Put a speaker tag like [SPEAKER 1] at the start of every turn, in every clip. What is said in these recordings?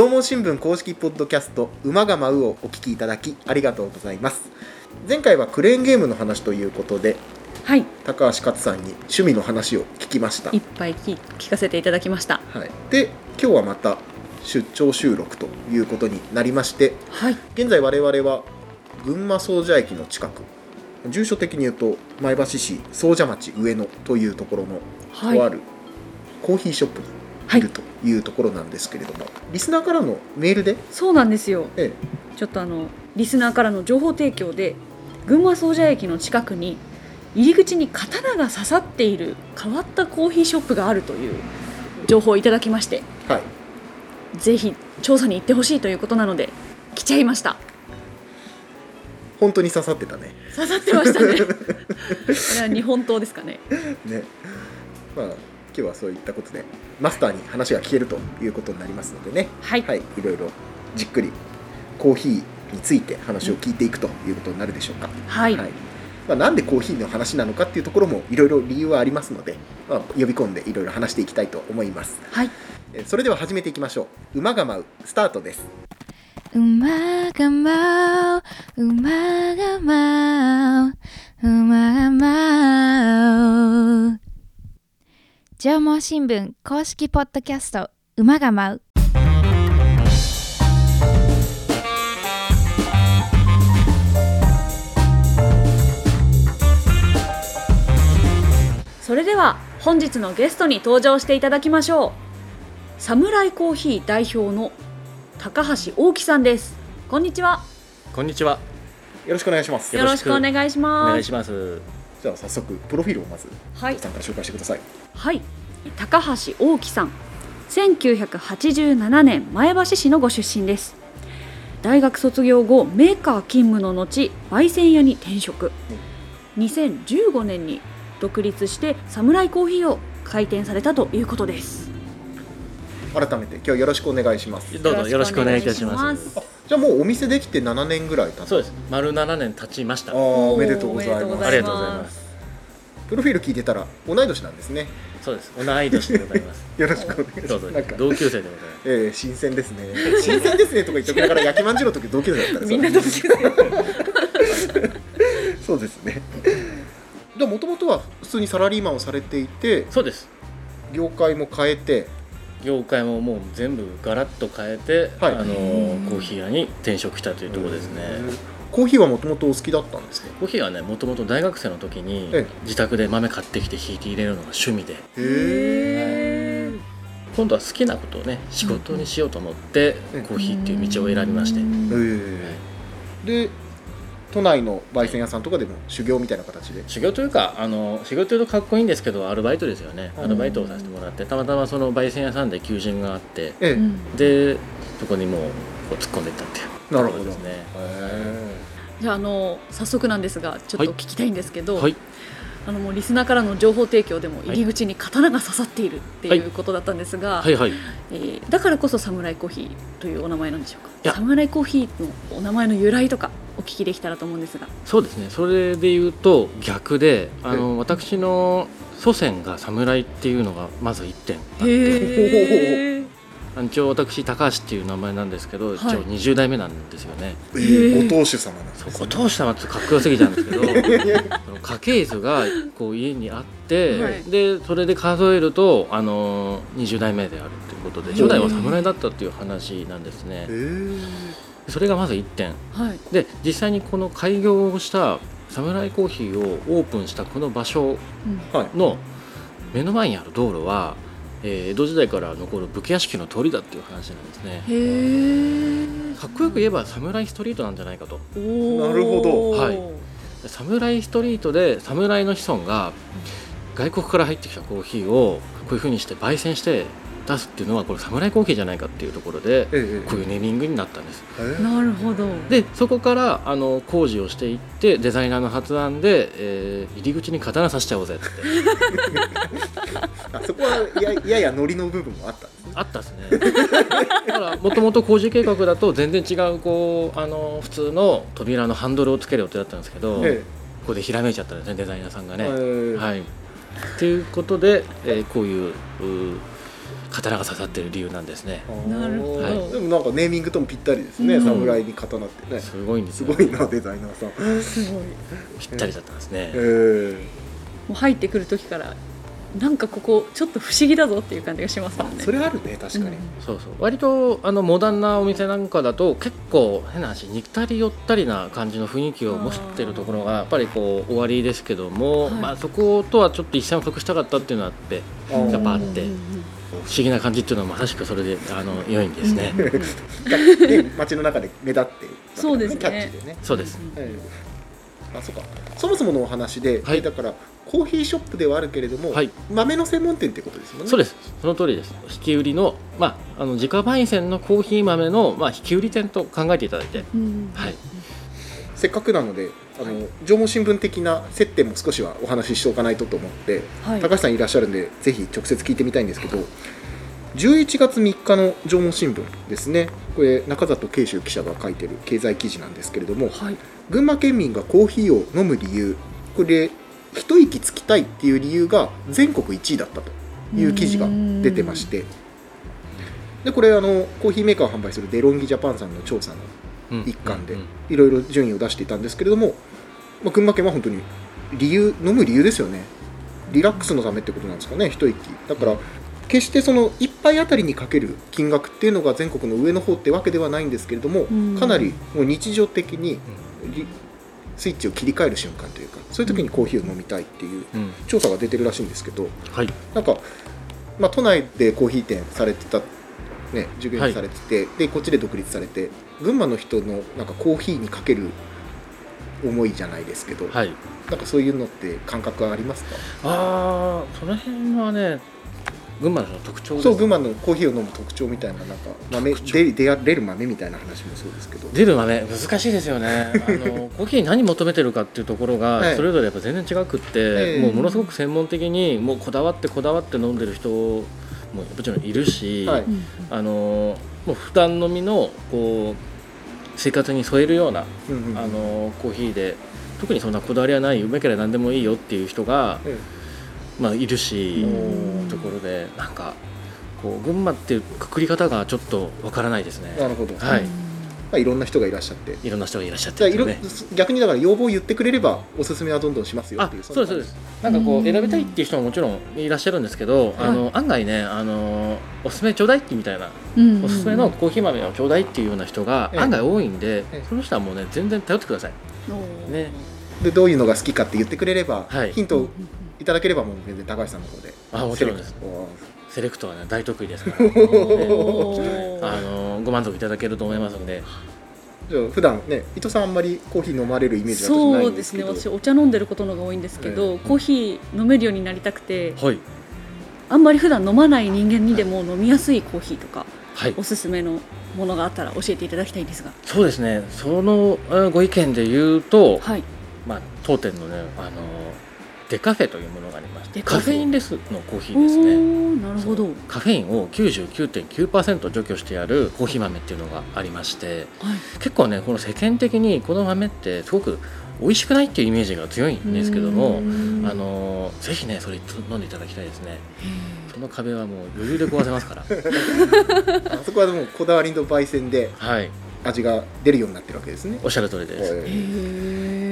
[SPEAKER 1] 縄文新聞公式ポッドキャスト「馬が舞う」をお聞きいただきありがとうございます。前回はクレーンゲームの話ということで
[SPEAKER 2] はい。
[SPEAKER 1] 高橋勝さんに趣味の話を聞きました。
[SPEAKER 2] いっぱい聞聞かせていただきました。
[SPEAKER 1] はい、で今日はまた出張収録ということになりまして
[SPEAKER 2] はい。
[SPEAKER 1] 現在我々は群馬総社駅の近く住所的に言うと前橋市総社町上野というところの
[SPEAKER 2] はい。
[SPEAKER 1] とあるコーヒーショップにい。るというところなんですけれども、リスナーからのメールで、
[SPEAKER 2] そうなんですよ。
[SPEAKER 1] え
[SPEAKER 2] ちょっとあのリスナーからの情報提供で群馬総社駅の近くに入り口に刀が刺さっている変わったコーヒーショップがあるという情報をいただきまして
[SPEAKER 1] えはい、
[SPEAKER 2] ぜひ調査に行ってほしいということなので来ちゃいました。
[SPEAKER 1] 本当に刺さってたね。
[SPEAKER 2] 刺さってましたね。これは日本刀ですかね。
[SPEAKER 1] ね。まあ今日はそういったことでマスターに話が聞けるということになりますのでね
[SPEAKER 2] はい、
[SPEAKER 1] はい、いろいろじっくりコーヒーについて話を聞いていくということになるでしょうか。
[SPEAKER 2] はい
[SPEAKER 1] まあ、なんでコーヒーの話なのかっていうところもいろいろ理由はありますので、まあ、呼び込んでいろいろ話していきたいと思います。
[SPEAKER 2] はい
[SPEAKER 1] えーそれでは始めていきましょう。馬が舞うスタートです。
[SPEAKER 3] 馬が舞う、馬が舞う、馬が舞う。縄文新聞公式ポッドキャスト、馬が舞う。
[SPEAKER 2] それでは本日のゲストに登場していただきましょうサムライコーヒー代表の高橋大樹さんですこんにちは
[SPEAKER 4] こんにちは。
[SPEAKER 1] よろしくお願いします。
[SPEAKER 2] よろしくお願いし
[SPEAKER 4] お
[SPEAKER 2] ます
[SPEAKER 4] 願いします。
[SPEAKER 1] じゃあ早速プロフィールをまず
[SPEAKER 2] はい
[SPEAKER 1] さんから紹介してください。
[SPEAKER 2] はい高橋大樹さん1987年前橋市のご出身です大学卒業後メーカー勤務の後焙煎屋に転職2015年に独立してサムライコーヒーを開店されたということです
[SPEAKER 1] 改めて今日よろしくお願いします。
[SPEAKER 4] どうぞよろしくお願いいたします。
[SPEAKER 1] あじゃあもうお店できて7年ぐらい経った。
[SPEAKER 4] そうです。丸7年経ちました。
[SPEAKER 1] おめでとうございます。
[SPEAKER 4] りがとうございます。
[SPEAKER 1] プロフィール聞いてたら同い年なんですね。
[SPEAKER 4] そうです。同い年でございます。
[SPEAKER 1] よろしくお願いします。
[SPEAKER 4] 同級生でございます。
[SPEAKER 1] えー、新鮮ですね。新鮮ですねとか言っておきながら焼きまんじゅうの時同級生だったんですよ
[SPEAKER 2] みんな同級生
[SPEAKER 1] そうですね。でもともとは普通にサラリーマンをされていて
[SPEAKER 4] そうです。
[SPEAKER 1] 業界も変えて
[SPEAKER 4] 業界ももう全部ガラッと変えて、
[SPEAKER 1] はい
[SPEAKER 4] あのーコーヒー屋に転職したというところですね。
[SPEAKER 1] コーヒーはもともとお好きだったんですか？
[SPEAKER 4] コーヒーはね、もともと大学生の時に
[SPEAKER 1] ええ。
[SPEAKER 4] 自宅で豆買ってきて引いて入れるのが趣味で、
[SPEAKER 1] へ
[SPEAKER 4] 今度は好きなことをね仕事にしようと思って、
[SPEAKER 1] うん。
[SPEAKER 4] コーヒーっていう道を選びまして、
[SPEAKER 1] えで都内の焙煎屋さんとかでも修行みたいな形で？
[SPEAKER 4] 修行というかあの修行というとかっこいいんですけどアルバイトですよね。
[SPEAKER 1] うん。
[SPEAKER 4] アルバイトをさせてもらってたまたまその焙煎屋さんで求人があってでそこにもうこう突っ込んでいったっていう。
[SPEAKER 1] なるほど。
[SPEAKER 4] ですね。
[SPEAKER 1] へ
[SPEAKER 2] じゃああの早速なんですがちょっと聞きたいんですけど、
[SPEAKER 4] はい。
[SPEAKER 2] あのもうリスナーからの情報提供でも入り口に刀が刺さっているって
[SPEAKER 4] はいいう
[SPEAKER 2] ことだったんですが、
[SPEAKER 4] はい。はい
[SPEAKER 2] えーだからこそサムライコーヒーというお名前なんでしょうか？サムライコーヒーのお名前の由来とかお聞きできたらと思うんですが。
[SPEAKER 4] そうですね。それで言うと逆であ
[SPEAKER 1] え
[SPEAKER 4] の私の祖先が侍っていうのがまず1点あって一応私高橋っていう名前なんですけど、
[SPEAKER 2] はい。
[SPEAKER 4] 一応20代目なんですよね。
[SPEAKER 1] ご当主様なんです
[SPEAKER 4] そこ通したのはちょっとかっこよすぎたんですけど その家系図がこう家にあって、
[SPEAKER 2] はい。
[SPEAKER 4] でそれで数えるとあの20代目であるということで初代は侍だったっていう話なんですね。それがまず1点。
[SPEAKER 2] はい。
[SPEAKER 4] で実際にこの開業をしたサムライコーヒーをオープンしたこの場所の目の前にある道路は、えー江戸時代から残る武家屋敷の通りだっていう話なんですね。
[SPEAKER 2] へえ
[SPEAKER 4] かっこよく言えばサムライストリートなんじゃないかと。
[SPEAKER 1] なるほど。
[SPEAKER 4] はい。サムライストリートで侍の子孫が外国から入ってきたコーヒーをこういうふうにして焙煎して出すっていうのはこれ侍コーヒーじゃないかっていうところで
[SPEAKER 1] ええ
[SPEAKER 4] こういうネーミングになったんです。
[SPEAKER 1] ええ。
[SPEAKER 2] なるほど。
[SPEAKER 4] でそこからあの工事をしていってデザイナーの発案で、えー入り口に刀刺しちゃおうぜって。
[SPEAKER 1] あそこはやややノリの部分もあったんですね。
[SPEAKER 4] あったですね。だからもともと工事計画だと全然違うこうあの普通の扉のハンドルをつける予定だったんですけど、
[SPEAKER 1] え
[SPEAKER 4] ここでひらめいちゃったんですねデザイナーさんが
[SPEAKER 1] え
[SPEAKER 4] ね。
[SPEAKER 1] ええ
[SPEAKER 4] はい、ということで、えーこういう刀が刺さってる理由なんですね。
[SPEAKER 2] なるほど。
[SPEAKER 1] はいでもなんかネーミングともぴったりですね、
[SPEAKER 2] うん。
[SPEAKER 1] 侍に刀ってね。
[SPEAKER 4] すごいんですよ。
[SPEAKER 1] すごいなデザイナーさん。
[SPEAKER 2] すごい。
[SPEAKER 4] ぴったりだったんですね。
[SPEAKER 1] えー、
[SPEAKER 2] もう入ってくる時からなんかここちょっと不思議だぞっていう感じがしますもんね。
[SPEAKER 1] それあるね確かに、
[SPEAKER 4] そうそう。割とあのモダンなお店なんかだと結構変な話似たり寄ったりな感じの雰囲気を持ってるところがやっぱりこう終わりですけども、
[SPEAKER 2] はい。
[SPEAKER 4] まあ、そことはちょっと一線を画したかったっていうのがあって。やっぱあって。
[SPEAKER 2] うんうん
[SPEAKER 4] 不思議な感じっていうのはまさしくそれであの良いんですね。
[SPEAKER 2] うんうん
[SPEAKER 1] ね街の中で目立ってる
[SPEAKER 2] そうですね。
[SPEAKER 1] キャッチでね、
[SPEAKER 4] そうです。
[SPEAKER 1] ええあそうか。そもそものお話で、
[SPEAKER 4] はい。
[SPEAKER 1] えだからコーヒーショップではあるけれども、
[SPEAKER 4] はい。
[SPEAKER 1] 豆の専門店ってことですもんね。
[SPEAKER 4] そうです。その通りです。引き売りの,、まあ、あの自家焙煎のコーヒー豆の、まあ、引き売り店と考えていただいて、
[SPEAKER 2] うん。
[SPEAKER 4] はい、
[SPEAKER 1] せっかくなのであの、縄文新聞的な接点も少しはお話ししておかないとと思って、
[SPEAKER 2] はい。
[SPEAKER 1] 高橋さんいらっしゃるんでぜひ直接聞いてみたいんですけど11月3日の縄文新聞ですね。これ中里慶州記者が書いてる経済記事なんですけれども
[SPEAKER 2] はい。
[SPEAKER 1] 群馬県民がコーヒーを飲む理由これ一息つきたいっていう理由が全国1位だったという記事が出てまして。でこれあのコーヒーメーカーを販売するデロンギジャパンさんの調査の
[SPEAKER 4] うん
[SPEAKER 1] 一環でいろいろ順位を出していたんですけれども、まあ、群馬県は本当に理由飲む理由ですよね。リラックスのためってことなんですかね一息。だから決してその1杯あたりにかける金額っていうのが全国の上の方ってわけではないんですけれども
[SPEAKER 2] うん。
[SPEAKER 1] かなりもう日常的にリスイッチを切り替える瞬間というかそういう時にコーヒーを飲みたいっていう
[SPEAKER 4] うん。
[SPEAKER 1] 調査が出てるらしいんですけど
[SPEAKER 4] はい。
[SPEAKER 1] なんか、まあ、都内でコーヒー店されてた、ね、従業員されてて、でこっちで独立されて群馬の人のなんかコーヒーにかける思いじゃないですけど、
[SPEAKER 4] はい。
[SPEAKER 1] なんかそういうのって感覚はありますか？
[SPEAKER 4] ああその辺はね群馬の特徴です。
[SPEAKER 1] そう群馬のコーヒーを飲む特徴みたいななんか豆出出出る豆みたいな話もそうですけど。
[SPEAKER 4] 出る豆難しいですよね。あの コーヒーに何求めてるかっていうところ
[SPEAKER 1] はい。
[SPEAKER 4] がそれぞれやっぱ全然違くって、
[SPEAKER 1] ええ。
[SPEAKER 4] もうものすごく専門的にもうこだわってこだわって飲んでる人ももちろんいるし、
[SPEAKER 1] はい。
[SPEAKER 2] うん
[SPEAKER 4] あのもう普段飲みのこう生活に添えるような、
[SPEAKER 1] うんうん
[SPEAKER 4] あのコーヒーで特にそんなこだわりはないうめければ何でもいいよっていう人が、
[SPEAKER 1] え
[SPEAKER 4] まあ、いるし、
[SPEAKER 2] うん。
[SPEAKER 4] ところでなんかこう群馬っていうくくり方がちょっとわからないですね。
[SPEAKER 1] え。なるほど、
[SPEAKER 4] はい
[SPEAKER 1] まあ、いろんな人がいらっしゃって。
[SPEAKER 4] いろんな人がいらっしゃってるね。
[SPEAKER 1] 逆にだから要望を言ってくれればおすすめはどんどんしますよ
[SPEAKER 4] あ
[SPEAKER 1] っていう
[SPEAKER 4] そうですそうです。なんかこ
[SPEAKER 2] う
[SPEAKER 4] うん。選びたいっていう人ももちろんいらっしゃるんですけど、あの案外ねあのおすすめちょうだいってみたいな
[SPEAKER 2] うん。
[SPEAKER 4] おすすめのコーヒー豆をちょうだいっていうような人が
[SPEAKER 1] ええ。
[SPEAKER 4] 案外多いんで、
[SPEAKER 1] ええ。
[SPEAKER 4] その人はもうね全然頼ってください。ね。
[SPEAKER 1] でどういうのが好きかって言ってくれれば、
[SPEAKER 4] はい。
[SPEAKER 1] ヒントをいただければもう全然高橋さんの方で。
[SPEAKER 4] あもちろんです
[SPEAKER 1] セレクト
[SPEAKER 4] はね大得意ですから、
[SPEAKER 2] お ー
[SPEAKER 4] あのご満足いただけると思いますんで。
[SPEAKER 1] じゃあ普段ね伊藤さんあんまりコーヒー飲まれるイメージは私ない
[SPEAKER 2] そうですね。私お茶飲んでることのが多いんですけど、
[SPEAKER 1] ええ
[SPEAKER 2] コーヒー飲めるようになりたくて。
[SPEAKER 4] はい。
[SPEAKER 2] あんまり普段飲まない人間にでも飲みやすいコーヒーとか
[SPEAKER 4] はい。
[SPEAKER 2] おすすめのものがあったら教えていただきたいんですが。
[SPEAKER 4] そうですね。そのあご意見で言うと、
[SPEAKER 2] はい。
[SPEAKER 4] まあ、当店のねあのデカフェというものがありまして
[SPEAKER 2] デカフェ。
[SPEAKER 4] インレスのコーヒ
[SPEAKER 2] お
[SPEAKER 4] ーですね。
[SPEAKER 2] ーなるほど。
[SPEAKER 4] カフェインを99.9%除去してやるコーヒー豆っていうのがありまして
[SPEAKER 2] はい。
[SPEAKER 4] 結構ねこの世間的にこの豆ってすごく美味しくないっていうイメージが強いんですけどもあのぜひねそれ飲んでいただきたいですね。その壁はもう余裕で壊せますから。
[SPEAKER 1] あそこはでもこだわりの焙煎で
[SPEAKER 4] はい。
[SPEAKER 1] 味が出るようになってるわけですね、
[SPEAKER 4] おっしゃる通りです、
[SPEAKER 2] へ
[SPEAKER 1] え
[SPEAKER 2] ー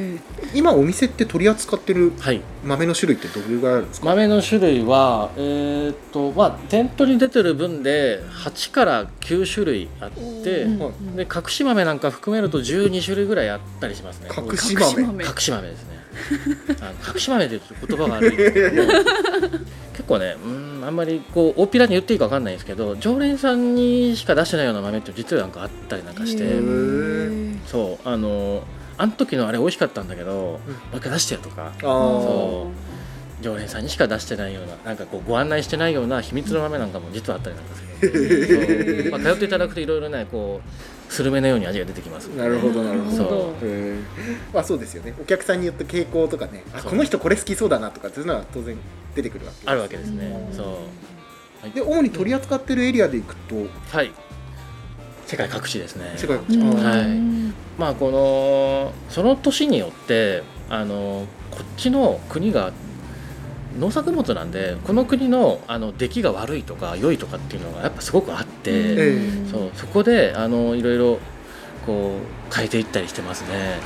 [SPEAKER 1] 今お店って取り扱ってる
[SPEAKER 4] はい。
[SPEAKER 1] 豆の種類ってどれぐらいあるんですか？
[SPEAKER 4] 豆の種類はえーっとまあ店頭に出てる分で8から9種類あって、で隠し豆なんか含めると12種類ぐらいあったりしますね。
[SPEAKER 1] 隠し豆。
[SPEAKER 2] 豆。
[SPEAKER 4] 隠し豆ですね。あの隠し豆で言葉が悪いんですけど 結構ねうんあんまりこう大っぴらに言っていいか分かんないんですけど常連さんにしか出してないような豆って実はなんかあったりなんかして。そうあのあの時のあれ美味しかったんだけど、
[SPEAKER 1] うん。
[SPEAKER 4] もう一回出してよとか。そ常連さんにしか出してないようななんかこうご案内してないような秘密の豆なんかも実はあったりなんかする。まあ、通っていただくといろいろねこうスルメのように味が出てきます。
[SPEAKER 1] なるほどなるほど。
[SPEAKER 4] そう。
[SPEAKER 1] まあそうですよね。お客さんによって傾向とかね。あこの人これ好きそうだなとかっていうのは当然出てくるわけです
[SPEAKER 4] あるわけですね。
[SPEAKER 2] う。ん
[SPEAKER 4] そう
[SPEAKER 1] で主に取り扱ってるエリアでいくと
[SPEAKER 4] はい世界各地ですね。
[SPEAKER 1] 世界
[SPEAKER 2] うん。
[SPEAKER 4] はい。まあこのその年によってあのこっちの国が農作物なんでこの国のあの出来が悪いとか良いとかっていうのがやっぱすごくあって、
[SPEAKER 1] ええ。
[SPEAKER 4] そうそこであのいろいろこう変えていったりしてますね。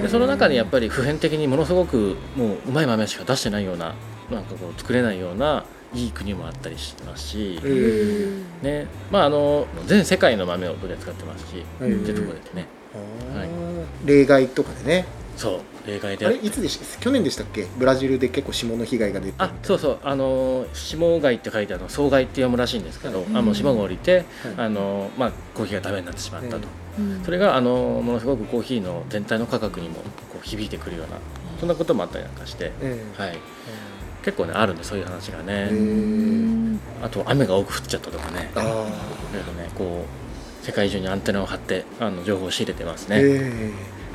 [SPEAKER 4] でその中にやっぱり普遍的にものすごくもううまい豆しか出してないようななんかこう作れないようないい国もあったりしますし、
[SPEAKER 1] え
[SPEAKER 4] ねまあ、あの全世界の豆を取り扱ってますし、
[SPEAKER 1] ええ
[SPEAKER 4] ってところでね。はい。
[SPEAKER 1] 例外とかでね。
[SPEAKER 4] そう例外で
[SPEAKER 1] あれいつでした去年でしたっけ？ブラジルで結構霜の被害が出て
[SPEAKER 4] あそうそう。あの霜貝って書いてあるの霜貝って読むらしいんですけど、
[SPEAKER 1] はい
[SPEAKER 4] あの霜が降りて、
[SPEAKER 1] はい。
[SPEAKER 4] あのまあ、コーヒーがダメになってしまったと、
[SPEAKER 2] うん。
[SPEAKER 4] それがあのものすごくコーヒーの全体の価格にもこう響いてくるようなそんなこともあったりなんかして、
[SPEAKER 1] ええ。
[SPEAKER 4] はい、結構ねあるんでそういう話が
[SPEAKER 1] え
[SPEAKER 4] ね、
[SPEAKER 2] うん
[SPEAKER 4] あと雨が多く降っちゃったとかね。
[SPEAKER 1] あ
[SPEAKER 4] いろいろねこう世界中にアンテナを張ってあの情報を仕入れてます
[SPEAKER 1] あ
[SPEAKER 4] ね。
[SPEAKER 1] え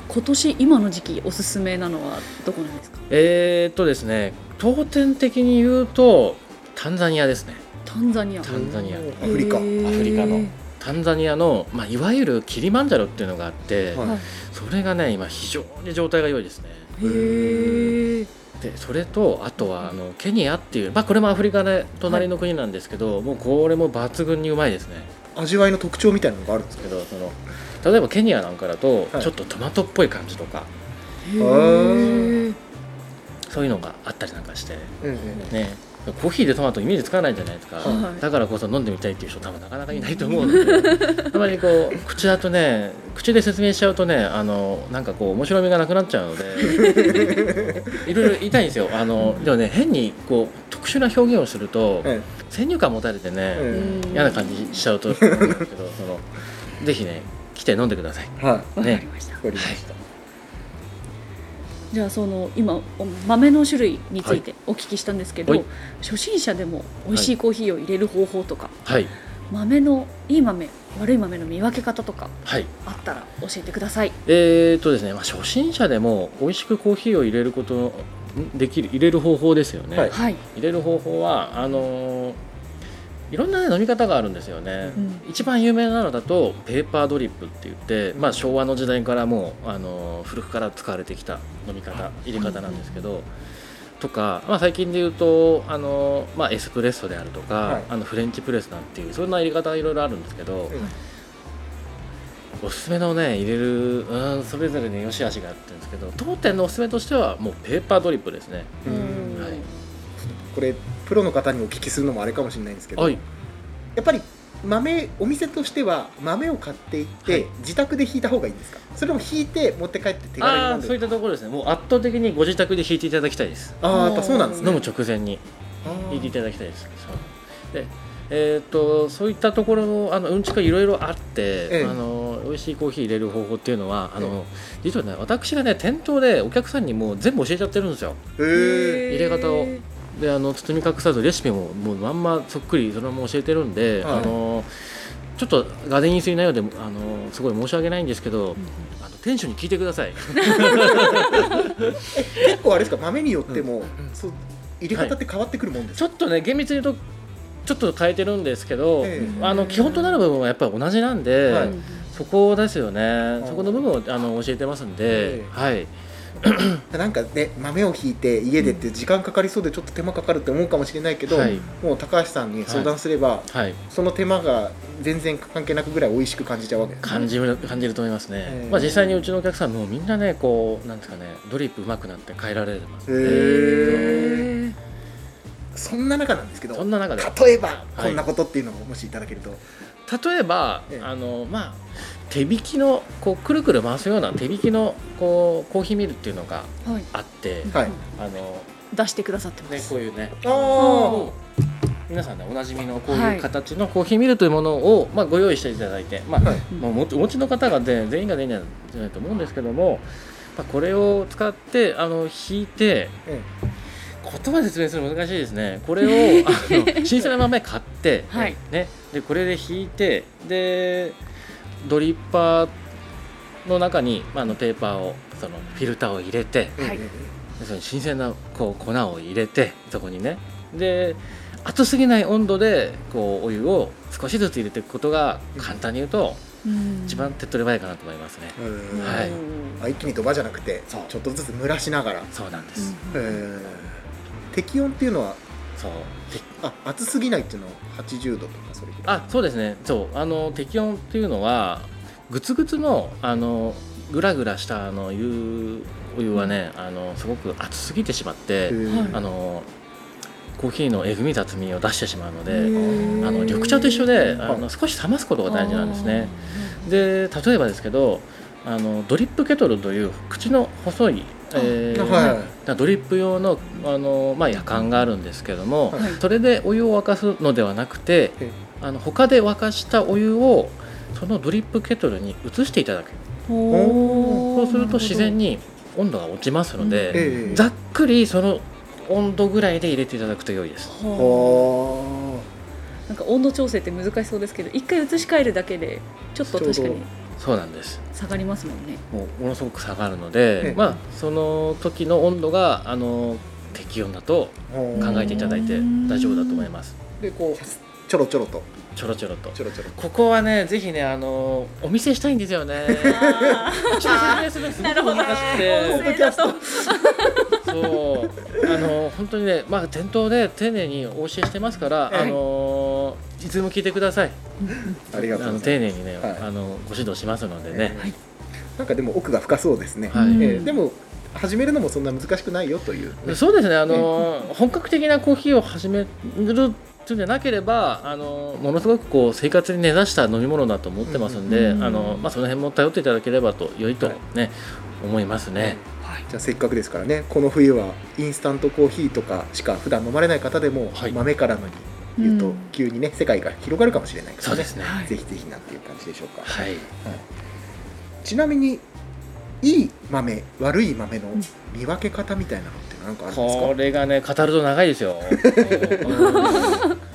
[SPEAKER 2] 今年今の時期おすすめなのはどこなんですか？
[SPEAKER 4] えーっとですね当店的に言うとタンザニアですね。
[SPEAKER 2] タンザニア。
[SPEAKER 4] タンザニア。
[SPEAKER 1] アフリカ。
[SPEAKER 4] アフリカの。タンザニアの、まあ、いわゆるキリマンジャロっていうのがあって、
[SPEAKER 1] はい。
[SPEAKER 2] はい
[SPEAKER 4] それがね今非常に状態が良いですね。
[SPEAKER 2] へえ
[SPEAKER 4] でそれとあとはあのケニアっていう、まあ、これもアフリカで隣の国なんですけど、もうこれも抜群にうまいですね。
[SPEAKER 1] 味わいの特徴みたいなのがあるんですか？
[SPEAKER 4] けどその例えばケニアなんかだと、
[SPEAKER 1] はい。
[SPEAKER 4] ちょっとトマトっぽい感じとか。そういうのがあったりなんかして。
[SPEAKER 1] え
[SPEAKER 4] ねコーヒーでトマトイメージつかないじゃないですか、
[SPEAKER 2] はい。
[SPEAKER 4] だからこそ飲んでみたいっていう人多分なかなかいないと思うので たまにこう口だとね口で説明しちゃうとねあのなんかこう面白みがなくなっちゃうので。いろいろ言いたいんですよ。あのでもね変にこう特殊な表現をすると、
[SPEAKER 1] え
[SPEAKER 4] 先入観持たれてね、
[SPEAKER 1] え
[SPEAKER 2] うん
[SPEAKER 4] 嫌な感じしちゃうと思うんですけどそのぜひね来て飲んでください。
[SPEAKER 1] えはい。
[SPEAKER 2] わかりました、
[SPEAKER 1] わかりました
[SPEAKER 2] じゃあその今お豆の種類についてお聞きしたんですけど、
[SPEAKER 4] はい。
[SPEAKER 2] 初心者でも美味しいコーヒーを入れる方法とか、
[SPEAKER 4] はい。
[SPEAKER 2] 豆のいい豆悪い豆の見分け方とか
[SPEAKER 4] はい。
[SPEAKER 2] あったら教えてください。
[SPEAKER 4] えーとですね、まあ、初心者でも美味しくコーヒーを入れることん？できる入れる方法ですよね、
[SPEAKER 1] はい
[SPEAKER 2] はい、
[SPEAKER 4] 入れる方法はあのーいろんな、ね、飲み方があるんですよね、
[SPEAKER 2] うん。
[SPEAKER 4] 一番有名なのだとペーパードリップって言って、まあ、昭和の時代からもう、あのー古くから使われてきた飲み方入れ方なんですけど、とか、まあ、最近で言うと、あのーまあ、エスプレッソであるとか、
[SPEAKER 1] はい。
[SPEAKER 4] あのフレンチプレスなんていうそんな入れ方がいろいろあるんですけど、
[SPEAKER 1] え
[SPEAKER 4] おすすめのね入れるうんそれぞれね良し悪しがあってるんですけど当店のおすすめとしてはもうペーパードリップですね。はい。
[SPEAKER 1] これプロの方にお聞きするのもあれかもしれないんですけど、
[SPEAKER 4] はい。
[SPEAKER 1] やっぱり豆お店としては豆を買っていって、
[SPEAKER 4] はい。
[SPEAKER 1] 自宅で引いた方がいいんですか？それとも引いて持って帰って手軽に
[SPEAKER 4] あ
[SPEAKER 1] 飲
[SPEAKER 4] そういったところですね。もう圧倒的にご自宅で引いていただきたいです。
[SPEAKER 1] ああやっぱそうなんですね。
[SPEAKER 4] 飲む直前に引いていただきたいです。そう。でえー、とそういったところのあのうんちくいろいろあって、
[SPEAKER 1] ええ。
[SPEAKER 4] あの美味しいコーヒー入れる方法っていうのはあの、実はね私がね店頭でお客さんにもう全部教えちゃってるんですよ。入れ方をであの包み隠さずレシピももうまんまそっくりそのまま教えてるんで、
[SPEAKER 1] はい。
[SPEAKER 4] あのちょっとガーデンインスリーなようであのすごい申し訳ないんですけど、あの店主に聞いてください。
[SPEAKER 1] 結構あれですか？豆によっても、そう入れ方って変わってくるもんですか、
[SPEAKER 4] ちょっとね厳密に言うとちょっと変えてるんですけど、
[SPEAKER 1] ええ。
[SPEAKER 4] あの基本となる部分はやっぱり同じなんで、
[SPEAKER 1] はい。
[SPEAKER 4] そこですよね。
[SPEAKER 1] い
[SPEAKER 4] そこの部分をあの教えてますんで、
[SPEAKER 1] ええ。
[SPEAKER 4] はい
[SPEAKER 1] なんかね豆を引いて家でって時間かかりそうでちょっと手間かかるって思うかもしれないけど、
[SPEAKER 4] はい。
[SPEAKER 1] もう高橋さんに相談すれば、
[SPEAKER 4] はい。
[SPEAKER 1] その手間が全然関係なくぐらい美味しく感じちゃうわけ。ですね
[SPEAKER 4] 感じる感じると思いますね、
[SPEAKER 1] ええ
[SPEAKER 4] まあ、実際にうちのお客さんもみんなねこうなんですかねドリップうまくなって変えられてます
[SPEAKER 1] へえそんな中なんですけど
[SPEAKER 4] そんな中で。
[SPEAKER 1] 例えばこんなことっていうのももしいただけると、
[SPEAKER 4] 例えば、
[SPEAKER 1] ええ。
[SPEAKER 4] あのまあ手引きのこうくるくる回すような手引きのこうコーヒーミルっていうのが
[SPEAKER 2] はい。
[SPEAKER 4] あって、
[SPEAKER 1] はい。
[SPEAKER 4] あの
[SPEAKER 2] 出してくださってます、
[SPEAKER 4] ねこういうね。
[SPEAKER 1] あ
[SPEAKER 4] 皆さんねおなじみのこう
[SPEAKER 2] はいいう
[SPEAKER 4] 形のコーヒーミルというものを、まあ、ご用意していただいて、まあ
[SPEAKER 1] はい。
[SPEAKER 4] もうもお持ちの方が、ね、全員が全員じゃないと思うんですけども、まあ、これを使ってあの引いて
[SPEAKER 1] え
[SPEAKER 4] 言葉で説明するの難しいですね。これを あの新鮮な豆買って、
[SPEAKER 2] はい。
[SPEAKER 4] ね、でこれで引いてでドリッパーの中に、まあ、あのペーパーをそのフィルターを入れて
[SPEAKER 1] え
[SPEAKER 2] はい。
[SPEAKER 4] その新鮮なこう粉を入れてそこにね。で熱すぎない温度でこうお湯を少しずつ入れていくことが簡単に言うと
[SPEAKER 2] うん。
[SPEAKER 4] 一番手っ取り早いかなと思いますね。
[SPEAKER 1] うん
[SPEAKER 4] はい。
[SPEAKER 1] あ一気にドバじゃなくて
[SPEAKER 4] そう。
[SPEAKER 1] ちょっとずつ蒸らしながら、
[SPEAKER 4] そうなんです。
[SPEAKER 1] えー。適温っていうのは
[SPEAKER 4] そう。て
[SPEAKER 1] あ熱すぎないっていうのは80度とかそれぐらい。
[SPEAKER 4] あそうですね。そう。あの適温っていうのはグツグツのあのグラグラしたあの湯お湯はねあのすごく熱すぎてしまってあのコーヒーのえぐみ雑味を出してしまうので
[SPEAKER 2] ー。
[SPEAKER 4] あの緑茶と一緒であ
[SPEAKER 1] はい
[SPEAKER 4] の少し冷ますことが大事なんですね。で例えばですけどあのドリップケトルという口の細い、えー
[SPEAKER 1] はい。
[SPEAKER 4] ドリップ用のあの、まあ、夜間があるんですけども、
[SPEAKER 1] はい。
[SPEAKER 4] それでお湯を沸かすのではなくて
[SPEAKER 1] え
[SPEAKER 4] あの他で沸かしたお湯をそのドリップケトルに移していただく。そうすると自然に温度が落ちますので、
[SPEAKER 1] ええ。
[SPEAKER 4] ざっくりその温度ぐらいで入れていただくと良いです。
[SPEAKER 2] は
[SPEAKER 1] は
[SPEAKER 2] あ。なんか温度調整って難しそうですけど一回移し替えるだけでちょっと確かに
[SPEAKER 4] そうなんです。
[SPEAKER 2] 下がりますもんね。
[SPEAKER 4] もうものすごく下がるので、
[SPEAKER 1] ええ。
[SPEAKER 4] まあその時の温度があの適温だと
[SPEAKER 1] あ
[SPEAKER 4] 考えていただいて大丈夫だと思います。
[SPEAKER 1] でこうちょろちょろと。
[SPEAKER 4] ちょろちょろと。
[SPEAKER 1] ちょろちょろ
[SPEAKER 4] ここはねぜひねあのお見せしたいんですよね。
[SPEAKER 2] あ
[SPEAKER 4] 一応説明するのすごく難しくて。そう。あの本当にねまあ店頭で丁寧にお教えしてますから、
[SPEAKER 1] ええ。
[SPEAKER 4] あのいつでも聞いてください。
[SPEAKER 1] ありがとう
[SPEAKER 4] あの
[SPEAKER 1] ございます。
[SPEAKER 4] 丁寧にね、
[SPEAKER 1] はい。
[SPEAKER 4] あのご指導しますのでね、
[SPEAKER 1] えーなんかでも奥が深そうですね、
[SPEAKER 4] はい。
[SPEAKER 2] うん
[SPEAKER 1] えーでも始めるのもそんな難しくないよという、ね
[SPEAKER 4] そうですね。あの、本格的なコーヒーを始めるっていうんじゃなければあのものすごくこう生活に根ざした飲み物だと思ってますんで、
[SPEAKER 2] うん。
[SPEAKER 4] あのまあ、その辺も頼っていただければと良いとね、思いますね。
[SPEAKER 1] じゃあせっかくですからねこの冬はインスタントコーヒーとかしか普段飲まれない方でも、
[SPEAKER 4] はい。
[SPEAKER 1] 豆からのに言うと、
[SPEAKER 2] うん。
[SPEAKER 1] 急にね世界が広がるかもしれないからね。
[SPEAKER 4] そうですね。
[SPEAKER 2] はい。
[SPEAKER 1] ぜひぜひなんていう感じでしょうか、
[SPEAKER 4] はい、
[SPEAKER 1] ちなみにいい豆悪い豆の見分け方みたいなのって何かあるんですか、
[SPEAKER 4] これがね語ると長いですよ。うん。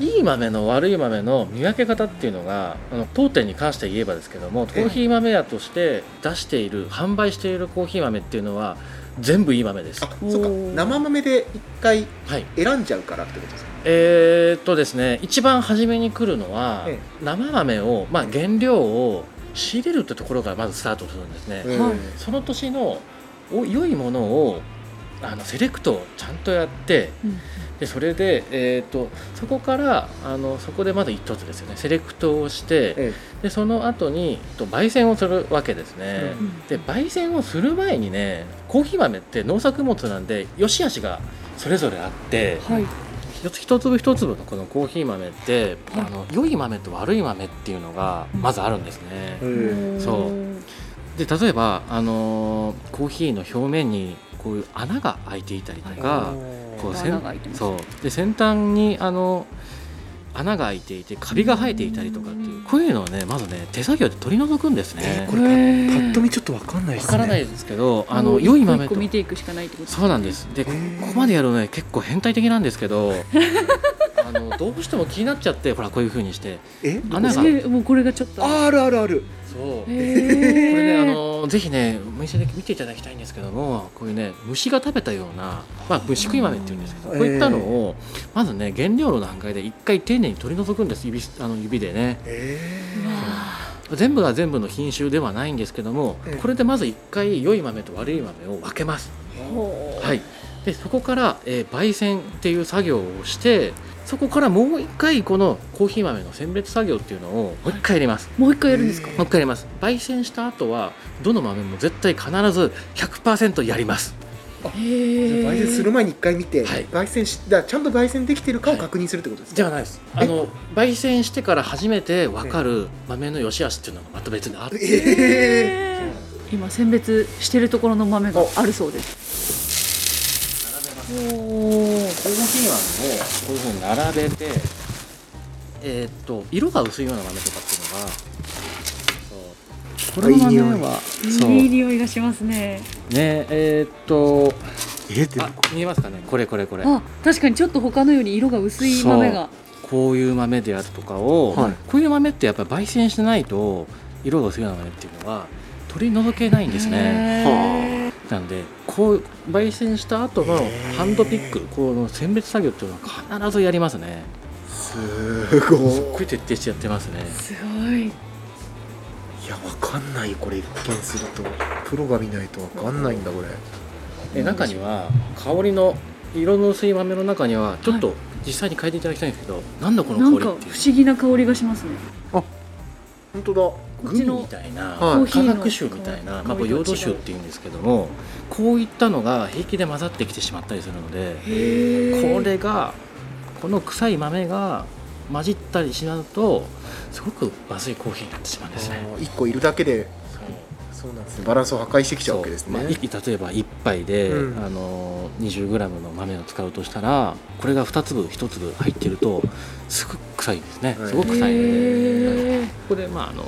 [SPEAKER 4] いい豆の悪い豆の見分け方っていうのがあの当店に関して言えばですけどもコーヒー豆屋として出している販売しているコーヒー豆っていうのは全部いい豆です。
[SPEAKER 1] あそうか。生豆で一回
[SPEAKER 4] はい。
[SPEAKER 1] 選んじゃうからってことですか？
[SPEAKER 4] えーっとですね一番初めに来るのは、
[SPEAKER 1] え
[SPEAKER 4] 生豆を、まあ、原料を仕入れるってところからまずスタートするんですね、
[SPEAKER 2] はい。
[SPEAKER 4] その年のお良いものをあのセレクトをちゃんとやって
[SPEAKER 2] うん
[SPEAKER 4] でそれで、えーっとそこからあのそこでまず一つですよね。セレクトをして
[SPEAKER 1] え
[SPEAKER 4] でその後にと焙煎をするわけですね、
[SPEAKER 2] うん。
[SPEAKER 4] で焙煎をする前にねコーヒー豆って農作物なんで良し悪しがそれぞれあって、
[SPEAKER 2] はい。
[SPEAKER 4] 一つ一粒一粒のこのコーヒー豆って、
[SPEAKER 2] はい。
[SPEAKER 4] あの良い豆と悪い豆っていうのがまずあるんですね。
[SPEAKER 1] え
[SPEAKER 4] そう。で例えば、あのーコーヒーの表面にこういう穴が開いていたりとか、こうせん
[SPEAKER 2] 穴が開いてます。
[SPEAKER 4] そう。で先端にあの穴が開いていてカビが生えていたりとかっていうこういうのをねまずね手作業で取り除くんですね。
[SPEAKER 1] これパッパッと見ちょっとわかんないですね。
[SPEAKER 4] わからないですけどあの良い豆と。
[SPEAKER 2] 見ていくしかないってこと
[SPEAKER 4] そうなんです。でここまでやるのね結構変態的なんですけどあのどうしても気になっちゃってほらこういう風にして。
[SPEAKER 1] え？
[SPEAKER 4] 穴が。
[SPEAKER 2] えもうこれがちょっと。
[SPEAKER 1] ああるあるある。
[SPEAKER 4] そう。こ
[SPEAKER 2] へ
[SPEAKER 4] れねあ
[SPEAKER 2] ー
[SPEAKER 4] のぜひねお店で見ていただきたいんですけどもこういうね虫が食べたような、まあ、虫食い豆っていうんですけどこういったのをまずね原料の段階で一回丁寧に取り除くんです指あの指でね。
[SPEAKER 1] え
[SPEAKER 2] う。わ
[SPEAKER 4] 全部が全部の品種ではないんですけども
[SPEAKER 1] ええ。
[SPEAKER 4] これでまず一回良い豆と悪い豆を分けます。はい、でそこから、えー焙煎っていう作業をしてそこからもう一回このコーヒー豆の選別作業っていうのをもう一回やります、
[SPEAKER 2] もう一回やるんですか？
[SPEAKER 1] へ
[SPEAKER 4] もう一回やります。焙煎した後はどの豆も絶対必ず100%やります。
[SPEAKER 1] 焙煎する前に一回見て、
[SPEAKER 4] はい。
[SPEAKER 1] 焙煎しだちゃんと焙煎できてるかを確認するってことですか、
[SPEAKER 4] ではないです。あの焙煎してから初めて分かる豆の良し悪しっていうのがまた別にあって。
[SPEAKER 1] え。
[SPEAKER 2] 今選別してるところの豆があるそうですおお
[SPEAKER 4] コー。ヒー豆をこういうふうに並べてえーっと色が薄いような豆とかっていうのがそう。この豆は
[SPEAKER 2] いい匂いがしますね。
[SPEAKER 4] ねえーっと
[SPEAKER 1] えでも
[SPEAKER 4] あ見えますかね？これこれこれ。
[SPEAKER 2] あ確かにちょっと他のより色が薄い豆が。
[SPEAKER 4] こういう豆であるとかを、
[SPEAKER 1] はい。
[SPEAKER 4] こういう豆ってやっぱり焙煎してないと色が薄いような豆っていうのは取り除けないんですね。
[SPEAKER 2] へー
[SPEAKER 4] なんでこう焙煎した後のハンドピックこの選別作業っていうのは必ずやりますね。
[SPEAKER 1] す
[SPEAKER 4] すっ
[SPEAKER 1] ご
[SPEAKER 4] ごい徹底してやってますね。
[SPEAKER 2] すごい。
[SPEAKER 1] いいやわかんないこれ一見すると。プロが見ないとわかんないんだこれ。
[SPEAKER 4] で中には香りの色の薄い豆の中にはちょっと実際に嗅いでいただきたいんですけど、なんだこ
[SPEAKER 2] なんか不
[SPEAKER 4] の香りっていう。
[SPEAKER 2] 思議な香りがしますね。
[SPEAKER 1] 本当だ
[SPEAKER 4] グミみたいな、
[SPEAKER 1] はい。
[SPEAKER 2] コーヒーの
[SPEAKER 4] 化学臭みたいな、まあ、これ
[SPEAKER 2] 香りと違う
[SPEAKER 4] 陽土臭っていうんですけどもこういったのが平気で混ざってきてしまったりするので
[SPEAKER 2] へ
[SPEAKER 4] これがこの臭い豆が混じったりしまうとすごくまずいコーヒーになってしまうんですね。
[SPEAKER 1] 1個いるだけで
[SPEAKER 4] そう。
[SPEAKER 1] なんですね。バランスを破壊してきちゃうわけですね。
[SPEAKER 4] まあ、い例えば1杯で、
[SPEAKER 1] うん。
[SPEAKER 4] あの 20g の豆を使うとしたらこれが2粒1粒入ってるとすごく臭いですね。
[SPEAKER 1] はい。
[SPEAKER 4] すごく臭いので、
[SPEAKER 2] へー。
[SPEAKER 4] ここで、まあ、あの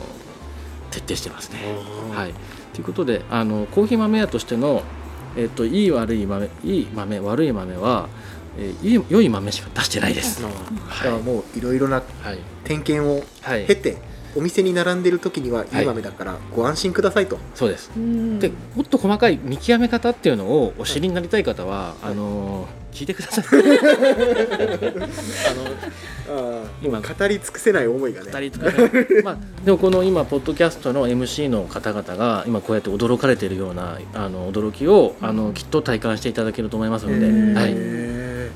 [SPEAKER 4] 徹底してますね。
[SPEAKER 1] は
[SPEAKER 4] はい。い、ということであのコーヒー豆屋としての、えっといい悪い豆いい豆悪い豆は、えーいい良い豆しか出してないです。
[SPEAKER 1] だ
[SPEAKER 4] はい。
[SPEAKER 1] からもういろいろな
[SPEAKER 4] はい。
[SPEAKER 1] 点検を
[SPEAKER 4] はい。
[SPEAKER 1] 経てお店に並んでる時にはい
[SPEAKER 4] はい。
[SPEAKER 1] い豆だからご安心くださいと、
[SPEAKER 4] そうです。
[SPEAKER 2] うん。
[SPEAKER 4] でもっと細かい見極め方っていうのをお知りになりたい方は、あの聞いてください。あの今。
[SPEAKER 1] 語り尽くせない思いがね。
[SPEAKER 4] 二人とかね、まあ、でもこの今ポッドキャストの MC の方々が今こうやって驚かれているようなあの驚きをあのきっと体感していただけると思いますので、
[SPEAKER 2] うん
[SPEAKER 4] はい、ね。
[SPEAKER 1] へ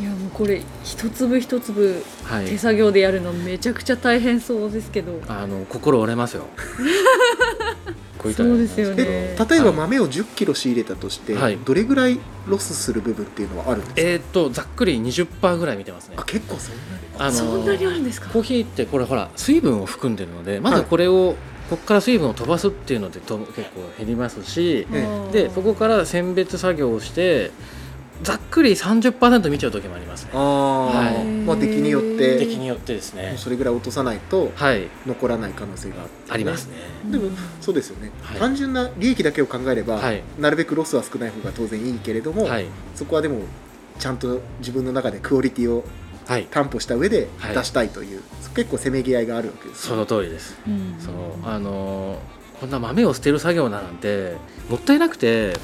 [SPEAKER 2] いやもうこれ一粒一粒
[SPEAKER 4] はい。
[SPEAKER 2] 手、作業でやるのめちゃくちゃ大変そうですけど。
[SPEAKER 4] あの心折れますよ。こいった
[SPEAKER 2] そうですよ
[SPEAKER 1] ー
[SPEAKER 2] ね。
[SPEAKER 1] で例えば豆を1 0キロ仕入れたとして、
[SPEAKER 4] はい。
[SPEAKER 1] どれぐらいロスする部分っていうのはあるんですか、
[SPEAKER 4] えーっとざっくり20%ぐらい見てますね。
[SPEAKER 1] あ。結構そんなに？
[SPEAKER 4] あの
[SPEAKER 2] そんなにあるんですか？
[SPEAKER 4] コーヒーってこれほら水分を含んでるのでまずこれを、ここから水分を飛ばすっていうのでと結構減りますし
[SPEAKER 1] え
[SPEAKER 2] あー
[SPEAKER 4] でそこから選別作業をしてざっくり30%見ちゃう時もありますね。
[SPEAKER 1] あー、
[SPEAKER 4] はい
[SPEAKER 1] まあ出来によって
[SPEAKER 4] 出来によってですね。
[SPEAKER 1] それぐらい落とさないと
[SPEAKER 4] はい。
[SPEAKER 1] 残らない可能性があって、
[SPEAKER 4] ありますね。
[SPEAKER 1] でもそうですよね、
[SPEAKER 4] はい。
[SPEAKER 1] 単純な利益だけを考えれば、
[SPEAKER 4] はい。
[SPEAKER 1] なるべくロスは少ない方が当然いいけれども、
[SPEAKER 4] はい。
[SPEAKER 1] そこはでもちゃんと自分の中でクオリティを
[SPEAKER 4] はい。
[SPEAKER 1] 担保した上で
[SPEAKER 4] はい。
[SPEAKER 1] 出したいという、結構せめぎ合いがあるわけです
[SPEAKER 4] その通りです。
[SPEAKER 2] うん。
[SPEAKER 4] そう。あのーこんな豆を捨てる作業なんてもったいなくて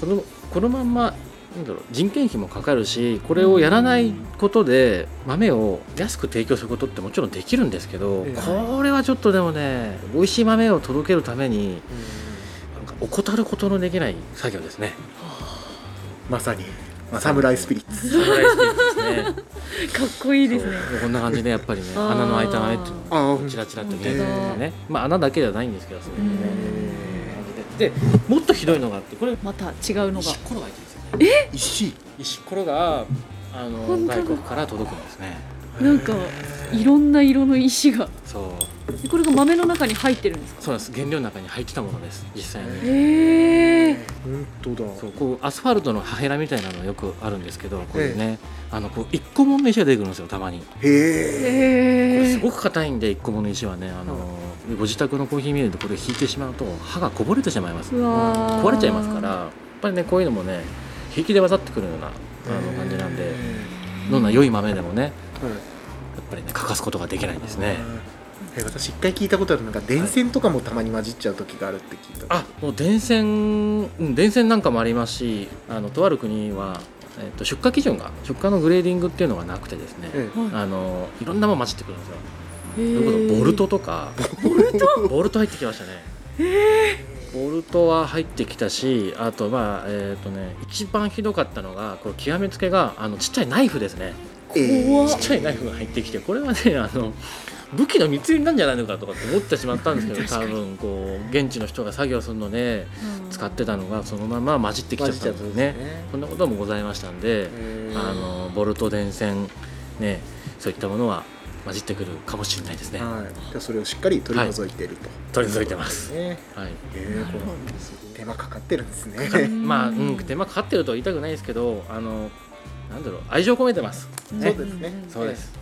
[SPEAKER 4] このこのまんまなんだろう人件費もかかるしこれをやらないことで豆を安く提供することってもちろんできるんですけど、
[SPEAKER 1] ええ。
[SPEAKER 4] これはちょっとでもね美味しい豆を届けるためになんか怠ることのできない作業ですね。
[SPEAKER 1] まさに。サムライスピリッツ。
[SPEAKER 4] サムライスピリッツ。ですね。
[SPEAKER 2] かっこいいですね。
[SPEAKER 4] こんな感じでやっぱりね穴の開いた豆ってのをチラチラと見えるね。まあ穴だけではないんですけどそういうねで。もっとひどいのがあってこれ
[SPEAKER 2] また違うのが
[SPEAKER 4] 石ころが入ってるんですよね。
[SPEAKER 1] 石。
[SPEAKER 4] 石ころがあの
[SPEAKER 2] 本当だ。
[SPEAKER 4] 外国から届くんですね。
[SPEAKER 2] なんかいろんな色の石が。
[SPEAKER 4] そう。
[SPEAKER 2] これが豆の中に入ってるんですか？
[SPEAKER 4] そうなんです。原料の中に入ってたものです。実際に。
[SPEAKER 2] へえ
[SPEAKER 1] 本当だ。
[SPEAKER 4] そうこうアスファルトの破片みたいなのよくあるんですけどこれね、あのこう一個もの石が出てくるんですよたまに。こ
[SPEAKER 1] へえ
[SPEAKER 4] れ
[SPEAKER 2] へえ
[SPEAKER 4] すごく硬いんで一個もの石はねあの、ご自宅のコーヒーミルでこれ引いてしまうと歯がこぼれてしまいます。
[SPEAKER 2] うわー。
[SPEAKER 4] 壊れちゃいますからやっぱりねこういうのもね平気で混ざってくるようなあの感じなんでどんな良い豆でもねやっぱりね欠かすことができないんですね。
[SPEAKER 1] え私一回聞いたことあるのが電線とかもたまに混じっちゃう時があるって聞いた。
[SPEAKER 4] あもう電線うん電線なんかもありますしあのとある国は、えっと出荷基準が出荷のグレーディングっていうのがなくてですね、
[SPEAKER 1] え
[SPEAKER 2] は
[SPEAKER 4] あのいろんなもの混じってくるんですよ。ボルトとか。ボルト？ボルト入ってきましたね。ボルトは入ってきたしあとまあえっ、とね一番ひどかったのがこれ極めつけがあのちっちゃいナイフですね。
[SPEAKER 1] え
[SPEAKER 2] 怖っ
[SPEAKER 4] ちっちゃいナイフが入ってきてこれはねあの武器の密輸なんじゃないのかとかって思ってしまったんですけど多分こう現地の人が作業するので使ってたのがそのまま混じってきちゃったんですよね。そんなこともございましたんで、あのボルト電線ねそういったものは混じってくるかもしれないですね。
[SPEAKER 1] はい、でそれをしっかり取り除いていると、
[SPEAKER 4] 取り除いてます。
[SPEAKER 1] ね
[SPEAKER 4] はい。
[SPEAKER 1] えーこう手間かかってるんですね
[SPEAKER 4] まあ、うん、手間かかってるとは言いたくないですけど、あのなんだろう愛情込めてます。ね
[SPEAKER 1] そうですね
[SPEAKER 4] そうです。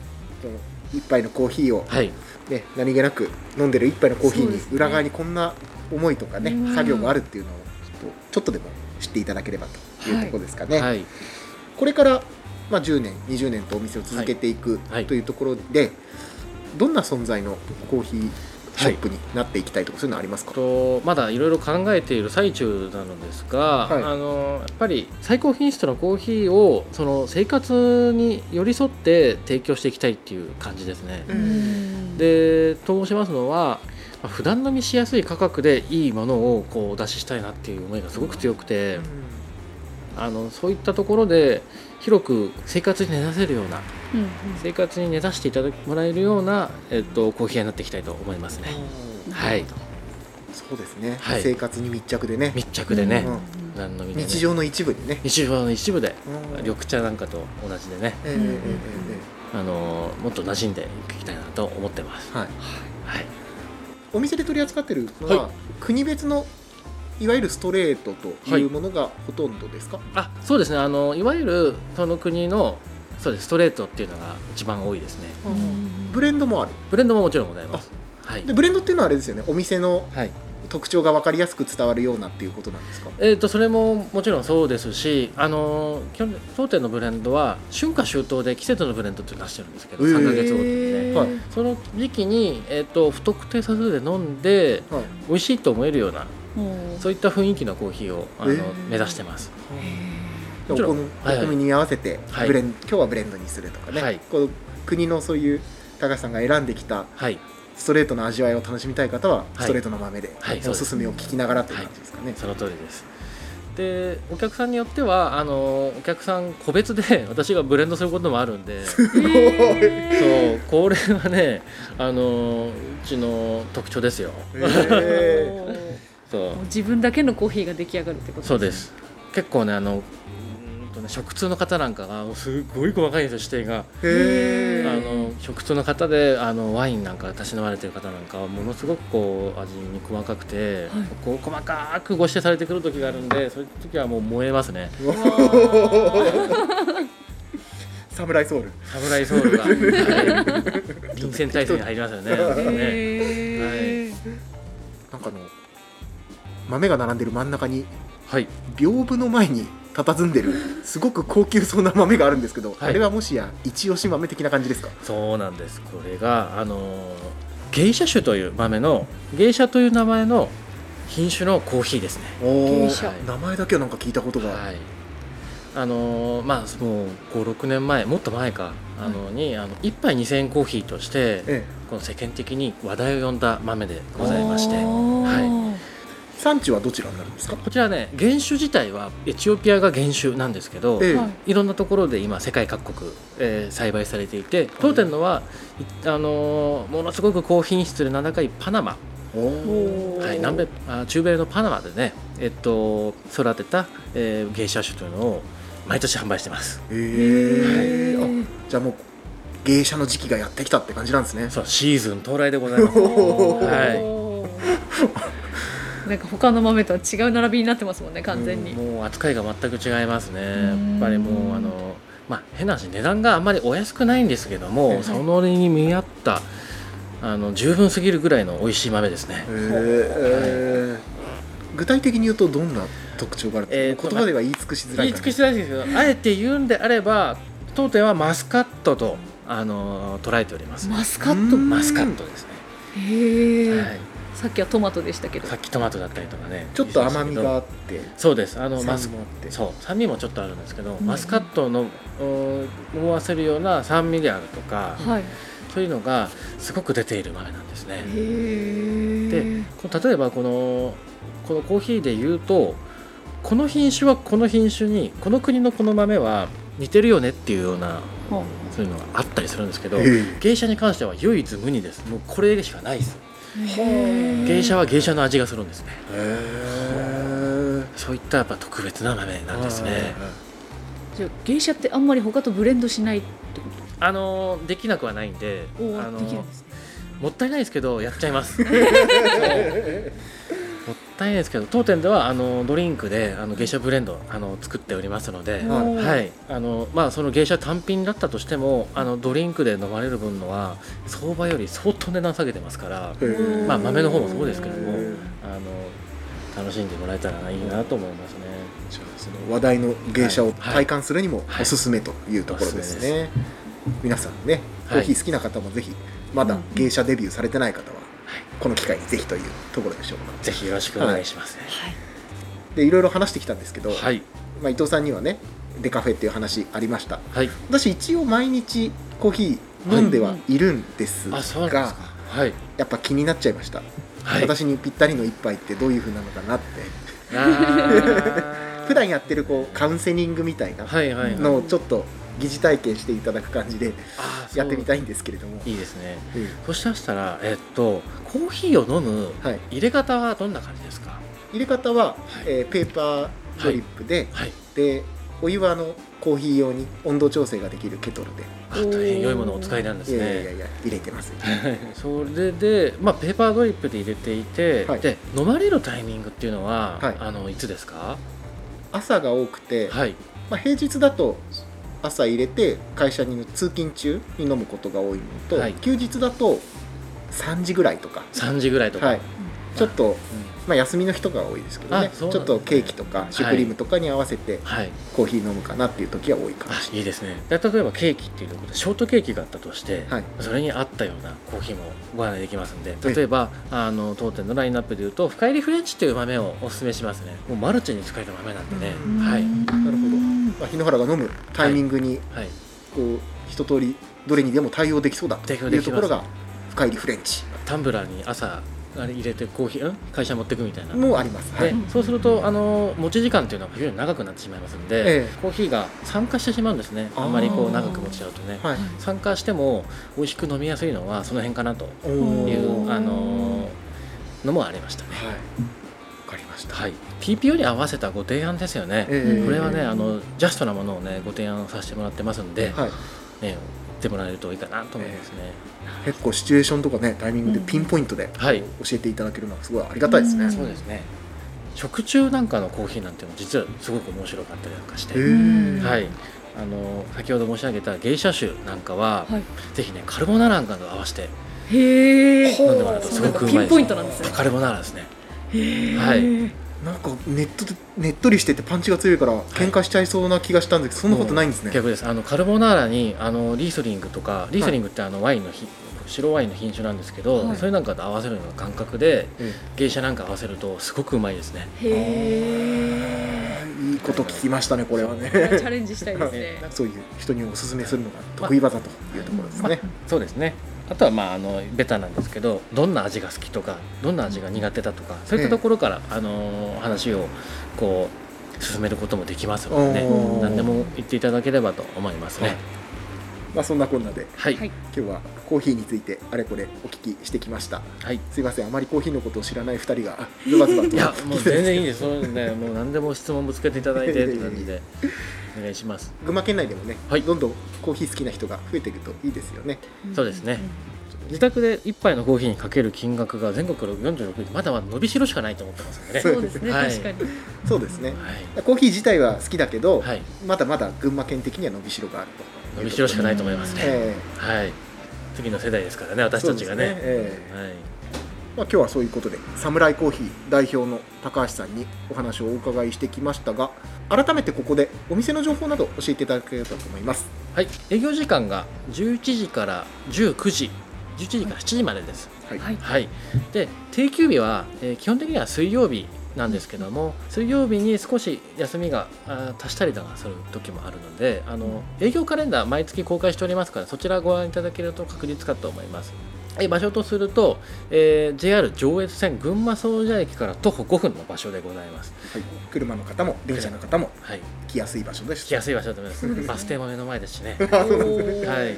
[SPEAKER 1] 一杯のコーヒーを、
[SPEAKER 4] はい。
[SPEAKER 1] ね、何気なく飲んでる一杯のコーヒーに裏側にこんな思いとかね
[SPEAKER 2] うん
[SPEAKER 1] 作業があるっていうのをちょっとちょっとでも知っていただければというところですかね、
[SPEAKER 4] はい。
[SPEAKER 1] これから、まあ、10年20年とお店を続けていく
[SPEAKER 4] はい。
[SPEAKER 1] というところで、どんな存在のコーヒーショップになっていきたいとか、そういうのありますか？
[SPEAKER 4] とまだいろいろ考えている最中なのですが、
[SPEAKER 1] はい。
[SPEAKER 4] あのやっぱり最高品質のコーヒーをその生活に寄り添って提供していきたいっていう感じですね。
[SPEAKER 2] うん。
[SPEAKER 4] でと申しますのはまあ普段飲みしやすい価格でいいものをこうお出ししたいなっていう思いがすごく強くてあのそういったところで広く生活に根ざせるような
[SPEAKER 2] うんうん。
[SPEAKER 4] 生活に根ざしていただもらえるような、えっと、コーヒー屋になっていきたいと思いますね。はい、
[SPEAKER 1] そうですね、
[SPEAKER 4] はい。
[SPEAKER 1] 生活に密着でね。
[SPEAKER 4] 密着でね、
[SPEAKER 1] うん
[SPEAKER 4] 何の
[SPEAKER 1] 日常の一部にね、
[SPEAKER 4] 日常の一部で
[SPEAKER 1] うん。
[SPEAKER 4] 緑茶なんかと同じでね、
[SPEAKER 1] えええええ
[SPEAKER 4] あのもっと馴染んでいきたいなと思ってます。
[SPEAKER 1] えはい、
[SPEAKER 4] はい、
[SPEAKER 1] お店で取り扱ってるのは、
[SPEAKER 4] はい。
[SPEAKER 1] 国別のいわゆるストレートというものがほとんどですか、
[SPEAKER 4] あそうですね。あのいわゆるその国のそうです。ストレートっていうのが一番多いですね。
[SPEAKER 2] うん
[SPEAKER 1] ブレンドもある。
[SPEAKER 4] ブレンドももちろんございます。はい。
[SPEAKER 1] でブレンドっていうのはあれですよね。お店の
[SPEAKER 4] はい。
[SPEAKER 1] 特徴が分かりやすく伝わるようなっていうことなんですか？
[SPEAKER 4] えー、とそれももちろんそうですし、あの当店のブレンドは春夏秋冬で季節のブレンドって出してるんですけど、
[SPEAKER 1] へー。
[SPEAKER 4] 3ヶ月ごとにね、
[SPEAKER 1] はい。
[SPEAKER 4] その時期に、えー、と不特定多数で飲んで
[SPEAKER 1] はい。
[SPEAKER 4] 美味しいと思えるような
[SPEAKER 2] うん
[SPEAKER 4] そういった雰囲気のコーヒーをあの、目指してます。
[SPEAKER 1] お
[SPEAKER 4] もちろん
[SPEAKER 1] 好み
[SPEAKER 4] はいはい。
[SPEAKER 1] お好みに合わせて
[SPEAKER 4] はい。
[SPEAKER 1] ブレン、今日はブレンドにするとかね、
[SPEAKER 4] はい。
[SPEAKER 1] こう国のそういう高橋さんが選んできた
[SPEAKER 4] はい。
[SPEAKER 1] ストレートの味わいを楽しみたい方は、
[SPEAKER 4] い。
[SPEAKER 1] ストレートの豆で、
[SPEAKER 4] はい
[SPEAKER 1] おすすめを聞きながらという感じですかね。
[SPEAKER 4] その通りです。でお客さんによってはあのお客さん個別で 私がブレンドすることもあるんで。そうこれはねあのうちの特徴ですよ。
[SPEAKER 1] へ
[SPEAKER 4] そ う。
[SPEAKER 2] もう自分だけのコーヒーが出来上がるってこと
[SPEAKER 4] そうです。結構ねあのうーんとね食通の方なんかがすごい細かいんですよ指定があ
[SPEAKER 1] ー。
[SPEAKER 4] の食通の方であのワインなんかたしなまれてる方なんかはものすごくこう味に細かくて、
[SPEAKER 2] はい。
[SPEAKER 4] こう細かくご指定されてくる時があるんでそういう時はもう燃えますね。
[SPEAKER 1] サムライソウル。
[SPEAKER 4] サムライソウルが、はい、臨戦態勢に入りますよね。ね。
[SPEAKER 2] へー
[SPEAKER 1] なんかあの豆が並んでる真ん中に
[SPEAKER 4] はい、
[SPEAKER 1] 屏風の前に佇んでるすごく高級そうな豆があるんですけど、
[SPEAKER 4] はい。
[SPEAKER 1] あれはもしや一押し豆的な感じですか？
[SPEAKER 4] そうなんです。これがあの芸者種という豆の芸者という名前の品種のコーヒーですね。
[SPEAKER 1] お
[SPEAKER 2] 芸者。
[SPEAKER 1] 名前だけはなんか聞いたことが、
[SPEAKER 4] はい。あのまあもう五六年前もっと前かあのにあの一杯二千円コーヒーとして
[SPEAKER 1] え
[SPEAKER 4] この世間的に話題を呼んだ豆でございまして。
[SPEAKER 2] は
[SPEAKER 1] え、産地はどちらになるんですか？
[SPEAKER 4] こちらね原種自体はエチオピアが原種なんですけど、
[SPEAKER 1] ええ。
[SPEAKER 2] はい
[SPEAKER 4] いろんなところで今世界各国、えー栽培されていて当店のは、いあのーものすごく高品質で名高いパナマ、はい、南米あ中米のパナマでね、えっと、育てた、えー、芸者種というのを毎年販売してます。
[SPEAKER 1] ええあじゃあもう芸者の時期がやってきたって感じなんですね。
[SPEAKER 4] そうシーズン到来でございます。はい
[SPEAKER 2] なんか他の豆とは違う並びになってますもんね完全に、
[SPEAKER 4] もう扱いが全く違いますね。や
[SPEAKER 2] ん。
[SPEAKER 4] っぱりもうあのまあ変な話値段があんまりお安くないんですけども、
[SPEAKER 1] はい
[SPEAKER 4] そのに見合ったあの十分すぎるぐらいの美味しい豆ですね。
[SPEAKER 1] ええ具体的に言うとどんな特徴がある？んですか、
[SPEAKER 4] えーと
[SPEAKER 1] 言葉では言い尽くしづらい感じ
[SPEAKER 4] 言い尽くしづらいですけどあえて言うんであれば当店はマスカットとあの捉えております。
[SPEAKER 2] マスカット？
[SPEAKER 1] うん。
[SPEAKER 4] マスカットですね、
[SPEAKER 2] へえ、
[SPEAKER 4] はい、
[SPEAKER 2] さっきはトマトでしたけど。
[SPEAKER 4] さっきトマトだったりとかね。
[SPEAKER 1] ちょっと甘みがあって。
[SPEAKER 4] そうです。あのマス
[SPEAKER 1] 酸味もあって。
[SPEAKER 4] そう酸味もちょっとあるんですけど、
[SPEAKER 2] うん。
[SPEAKER 4] マスカットのうん思わせるような酸味であるとか、
[SPEAKER 2] はい。
[SPEAKER 4] そういうのがすごく出ている豆なんですね。で例えばこのこのコーヒーで言うとこの品種はこの品種にこの国のこの豆は似てるよねっていうようなそういうのがあったりするんですけど
[SPEAKER 1] ええ
[SPEAKER 4] 芸者に関しては唯一無二です。もうこれしかないです芸者は芸者の味がするんですね。
[SPEAKER 1] へ
[SPEAKER 4] そういったやっぱ特別な豆なんですね。
[SPEAKER 2] じゃあ芸者ってあんまり他とブレンドしないってこ
[SPEAKER 4] あのできなくはないんであの
[SPEAKER 2] ーできるんですね。
[SPEAKER 4] もったいないですけどやっちゃいます そうもったいないですけど当店ではあのドリンクであの芸者ブレンドあの作っておりますので、
[SPEAKER 1] はい。
[SPEAKER 4] あのまあ、その芸者単品だったとしてもあのドリンクで飲まれる分のは相場より相当値段下げてますから、まあ、豆の方もそうですけどもあの楽しんでもらえたらいいなと思いますね。
[SPEAKER 1] じゃあその話題の芸者を体感するにも
[SPEAKER 4] はい。
[SPEAKER 1] おすすめというところですね、皆さんねコ
[SPEAKER 4] はい
[SPEAKER 1] ーヒー好きな方もぜひまだ芸者デビューされてない方はこの機会にぜひというところでしょうか。
[SPEAKER 4] ぜひよろしくお願いしますね。
[SPEAKER 1] でいろいろ話してきたんですけど、
[SPEAKER 4] はい、
[SPEAKER 1] まあ、伊藤さんにはねデカフェっていう話ありました。
[SPEAKER 4] はい、
[SPEAKER 1] 私一応毎日コーヒー飲んではい。るんですが。
[SPEAKER 4] はい、
[SPEAKER 1] やっぱ気になっちゃいました、
[SPEAKER 4] はい。
[SPEAKER 1] 私にぴったりの一杯ってどういう風なのかなって。普段やってるこうカウンセリングみたいな
[SPEAKER 4] はいはいはい。
[SPEAKER 1] のをちょっと疑似体験していただく感じでやってみたいんですけれども、
[SPEAKER 4] いいですね。
[SPEAKER 1] うん。
[SPEAKER 4] そしたらえっとコーヒーを飲む
[SPEAKER 1] はい、
[SPEAKER 4] 入れ方はどんな感じですか？
[SPEAKER 1] 入れ方は、
[SPEAKER 4] い。
[SPEAKER 1] えーペーパードリップで、
[SPEAKER 4] はい。
[SPEAKER 1] でお湯はあのコーヒー用に温度調整ができるケトルで、
[SPEAKER 4] あ大変良いものをお使いなんです
[SPEAKER 1] いやいやい
[SPEAKER 4] ね
[SPEAKER 1] やいや入れてます、
[SPEAKER 4] は いそれで、まあ、ペーパードリップで入れていて、
[SPEAKER 1] はい。
[SPEAKER 4] で飲まれるタイミングっていうのは、
[SPEAKER 1] はい。
[SPEAKER 4] あのいつですか？
[SPEAKER 1] 朝が多くて、
[SPEAKER 4] はい。
[SPEAKER 1] まあ、平日だと朝入れて会社に通勤中に飲むことが多いのと、
[SPEAKER 4] はい。
[SPEAKER 1] 休日だと3時ぐらいとか、
[SPEAKER 4] 3時ぐらいとか、
[SPEAKER 1] はい、ちょっと、
[SPEAKER 4] うん
[SPEAKER 1] まあ、休みの人が多いですけどね。
[SPEAKER 4] ね
[SPEAKER 1] ちょっとケーキとかシュークリームとかに合わせて
[SPEAKER 4] はい、
[SPEAKER 1] コーヒー飲むかなっていう時は多いかもし
[SPEAKER 4] あいいですね。で例えばケーキっていうところでショートケーキがあったとして、
[SPEAKER 1] はい。
[SPEAKER 4] それに合ったようなコーヒーもご案内できますんで例えばあの当店のラインナップでいうと深入りフレンチという豆をお勧めしますね。もうマルチに使える豆なんでね、
[SPEAKER 1] うん。
[SPEAKER 4] はい、
[SPEAKER 1] れないなるほど、まあ、日野原が飲むタイミングに
[SPEAKER 4] はい、
[SPEAKER 1] こう一通りどれにでも対応できそうだというところが深入りフレンチ。
[SPEAKER 4] タンブラーに朝あれ入れてコーヒー、うん、会社持ってくみたいな。
[SPEAKER 1] もあります、はい。
[SPEAKER 4] でそうするとあの持ち時間っていうのは非常に長くなってしまいますんで、
[SPEAKER 1] ええ
[SPEAKER 4] コーヒーが酸化してしまうんですね。
[SPEAKER 1] あ
[SPEAKER 4] んまりこう長く持ちちゃうとね、
[SPEAKER 1] はい。
[SPEAKER 4] 酸化しても美味しく飲みやすいのはその辺かなと
[SPEAKER 1] お
[SPEAKER 4] い
[SPEAKER 1] ー。
[SPEAKER 4] うあののもありましたね。
[SPEAKER 1] はい。わかりました、
[SPEAKER 4] はい。TPO に合わせたご提案ですよね、
[SPEAKER 1] ええ。
[SPEAKER 4] これはねあのジャストなものをねご提案させてもらってますんで、
[SPEAKER 1] はい、
[SPEAKER 4] ね言ってもらえるといいかなと思いますね、
[SPEAKER 1] 結構シチュエーションとかねタイミングでピンポイントで
[SPEAKER 4] はい。
[SPEAKER 1] 教えていただけるのはすごいありがたいですね、
[SPEAKER 2] うん。
[SPEAKER 4] そうですね。食中なんかのコーヒーなんていうのも実はすごく面白かったりなんかして、はい、あの先ほど申し上げた芸者酒なんかは、
[SPEAKER 2] はい。
[SPEAKER 4] ぜひねカルボナーラなんかと合わせて
[SPEAKER 2] へえ
[SPEAKER 4] 飲んでもらうとすごくうまいです。
[SPEAKER 2] ピンポイントなんですね。
[SPEAKER 4] カルボナーラですね。
[SPEAKER 2] へえ
[SPEAKER 4] はい
[SPEAKER 1] なんかネットでねっとりしててパンチが強いから喧嘩しちゃいそうな気がしたんですけど、そんなことないんですね、
[SPEAKER 4] 逆です。あのカルボナーラにあのリースリングとかリースリングってあのワインのひ白ワインの品種なんですけど、
[SPEAKER 2] はい。
[SPEAKER 4] それなんかと合わせるような感覚で
[SPEAKER 1] え
[SPEAKER 4] 芸者なんか合わせるとすごくうまいですね。
[SPEAKER 2] へ
[SPEAKER 1] えいいこと聞きましたねこれはね。
[SPEAKER 2] えチャレンジしたいですね。
[SPEAKER 1] そういう人にお勧めするのが得意技というところですね、
[SPEAKER 4] そうですねあとはまああのベタなんですけどどんな味が好きとかどんな味が苦手だとかそういったところから、あの話をこう進めることもできますので、ね。何でも言っていただければと思いますね。
[SPEAKER 1] まあそんなこんなで。
[SPEAKER 4] はい。
[SPEAKER 2] はい。
[SPEAKER 1] 今日はコーヒーについてあれこれお聞きしてきました。
[SPEAKER 4] はい。
[SPEAKER 1] すいませんあまりコーヒーのことを知らない2人があズバズバと
[SPEAKER 4] いやもう全然いいです。そういうね。もう何でも質問ぶつけていただいてって感じでお願いします。
[SPEAKER 1] 群馬県内でもね、
[SPEAKER 4] はい。
[SPEAKER 1] どんどんコーヒー好きな人が増えていくといいですよね。
[SPEAKER 4] そうですね。自宅で一杯のコーヒーにかける金額が全国46位まだまだ伸びしろしかないと思ってますんでね。
[SPEAKER 2] そうですね、
[SPEAKER 4] はい。
[SPEAKER 2] 確かに。
[SPEAKER 1] そうですね。
[SPEAKER 4] はい。
[SPEAKER 1] コーヒー自体は好きだけど、
[SPEAKER 4] はい。
[SPEAKER 1] まだまだ群馬県的には伸びしろがあると
[SPEAKER 4] 伸びしろしかないと思いますね、
[SPEAKER 1] え
[SPEAKER 4] はい。次の世代ですからね
[SPEAKER 1] え
[SPEAKER 4] 私たちがね。
[SPEAKER 1] そうですええ。
[SPEAKER 4] はい
[SPEAKER 1] まあ、今日はそういうことでサムライコーヒー代表の高橋さんにお話をお伺いしてきましたが改めてここでお店の情報など教えていただければと思います。
[SPEAKER 4] はい、営業時間が11時から19時。11時から7時までです。
[SPEAKER 1] はい、
[SPEAKER 2] はい。
[SPEAKER 4] はい、で定休日は、えー基本的には水曜日なんですけども水曜日に少し休みが足したりとかする時もあるのであの営業カレンダー毎月公開しておりますからそちらご覧いただけると確実かと思います。えー場所とすると、えー JR 上越線群馬総社駅から徒歩5分の場所でございます。
[SPEAKER 1] はい、車の方も電車の方も
[SPEAKER 4] はい、
[SPEAKER 1] 来やすい場所です。
[SPEAKER 4] 来やすい場所だと思います。バス停も目の前ですしね。はい、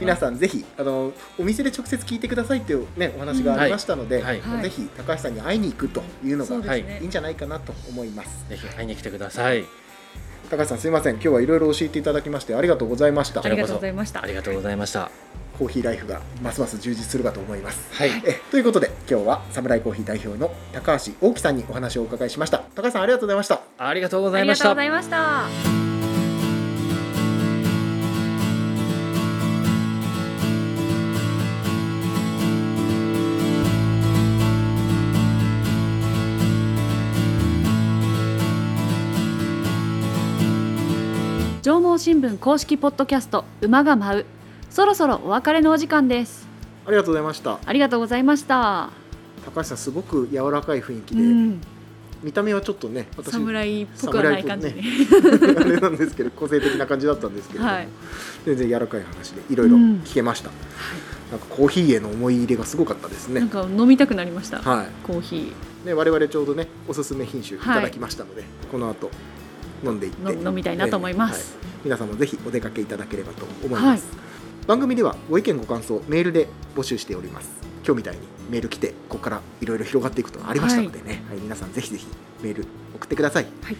[SPEAKER 1] 皆さんぜひあのお店で直接聞いてくださいっていう、ね、お話がありましたので、
[SPEAKER 4] はい。
[SPEAKER 2] はい。
[SPEAKER 1] ぜひ高橋さんに会いに行くというのが
[SPEAKER 2] そうですね、
[SPEAKER 1] いいんじゃないかなと思います。
[SPEAKER 4] ぜひ会いに来てください。
[SPEAKER 1] 高橋さんすいません。今日はいろいろ教えていただきましてありがとうございました。
[SPEAKER 2] ありがとうございました。
[SPEAKER 4] ありがとうございました。
[SPEAKER 1] コーヒーライフがますます充実するかと思います。
[SPEAKER 4] はい、
[SPEAKER 1] えということで今日はサムライコーヒー代表の高橋大樹さんにお話をお伺いしました。高橋さんありがとうございました。
[SPEAKER 4] ありがとうご
[SPEAKER 2] あ
[SPEAKER 4] ざいました。
[SPEAKER 2] りがとうご。ざいました。上毛新聞公式ポッドキャスト馬が舞うそろそろお別れのお時間です。
[SPEAKER 1] ありがとうございました。
[SPEAKER 2] ありがとうございました。
[SPEAKER 1] 高橋さんすごく柔らかい雰囲気で、
[SPEAKER 2] うん。
[SPEAKER 1] 見た目はちょっとね私
[SPEAKER 2] 侍っぽくはない感じで、
[SPEAKER 1] 侍 あれなんですけど個性的な感じだったんですけれども、
[SPEAKER 2] はい。
[SPEAKER 1] 全然柔らかい話でいろいろ聞けました、なんかコーヒーへの思い入れがすごかったですね。
[SPEAKER 2] なんか飲みたくなりました、
[SPEAKER 1] は
[SPEAKER 2] コーヒ
[SPEAKER 1] い、ね我々ちょうどねおすすめ品種い。ただきましたので、この後
[SPEAKER 2] と
[SPEAKER 1] 飲んでいって。
[SPEAKER 2] の飲みたいなと思います、
[SPEAKER 1] はい。皆さんもぜひお出かけいただければと思います、番組ではご意見ご感想メールで募集しております。今日みたいにメール来てここからいろいろ広がっていくことがありましたのでね、はい。皆さんぜひぜひメール送ってください、
[SPEAKER 2] はい。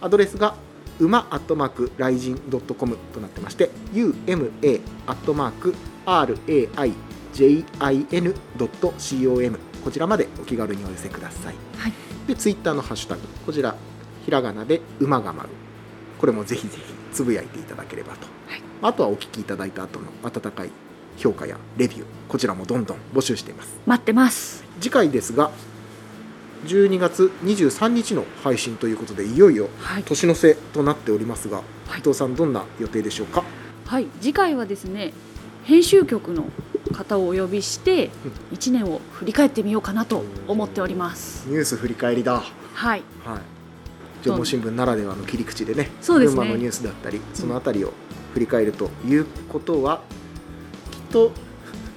[SPEAKER 1] アドレスが馬アットマークライジンドットコムとなってまして UMA アットマーク RAIJIN ドット COM こちらまでお気軽にお寄せください。
[SPEAKER 2] はい。
[SPEAKER 1] でツイッターのハッシュタグこちらひらがなで馬が舞うこれもぜひぜひつぶやいていただければと、
[SPEAKER 2] はい
[SPEAKER 1] あとはお聞きいただいた後の温かい評価やレビューこちらもどんどん募集しています。
[SPEAKER 2] 待ってます。
[SPEAKER 1] 次回ですが12月23日の配信ということでいよいよ
[SPEAKER 2] はい、
[SPEAKER 1] 年の瀬となっておりますが、
[SPEAKER 2] はい。
[SPEAKER 1] 伊藤さんどんな予定でしょうか？
[SPEAKER 2] はい、次回はですね編集局の方をお呼びして1年を振り返ってみようかなと思っております。
[SPEAKER 1] ニュース振り返りだ。はい。
[SPEAKER 2] はい
[SPEAKER 1] 情報新聞ならではの切り口でね
[SPEAKER 2] そうですね。
[SPEAKER 1] 群馬のニュースだったりそのあたりを振り返るということは、きっと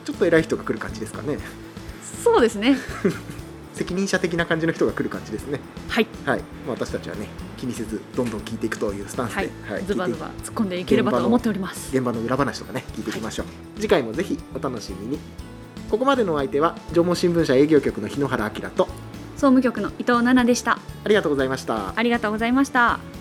[SPEAKER 1] ちょっと偉い人が来る感じですかね。
[SPEAKER 2] そうですね。
[SPEAKER 1] 責任者的な感じの人が来る感じですね。
[SPEAKER 2] はい。
[SPEAKER 1] はい、まあ、私たちはね気にせずどんどん聞いていくというスタンスで、
[SPEAKER 2] はい、
[SPEAKER 1] はい
[SPEAKER 2] ズバズバ突っ込んでいければと思っております。
[SPEAKER 1] 現場の裏話とかね聞いていきましょう、次回もぜひお楽しみに。ここまでのお相手は縄文新聞社営業局の日野原明と
[SPEAKER 2] 総務局の伊藤奈々でした。
[SPEAKER 1] ありがとうございました。
[SPEAKER 2] ありがとうございました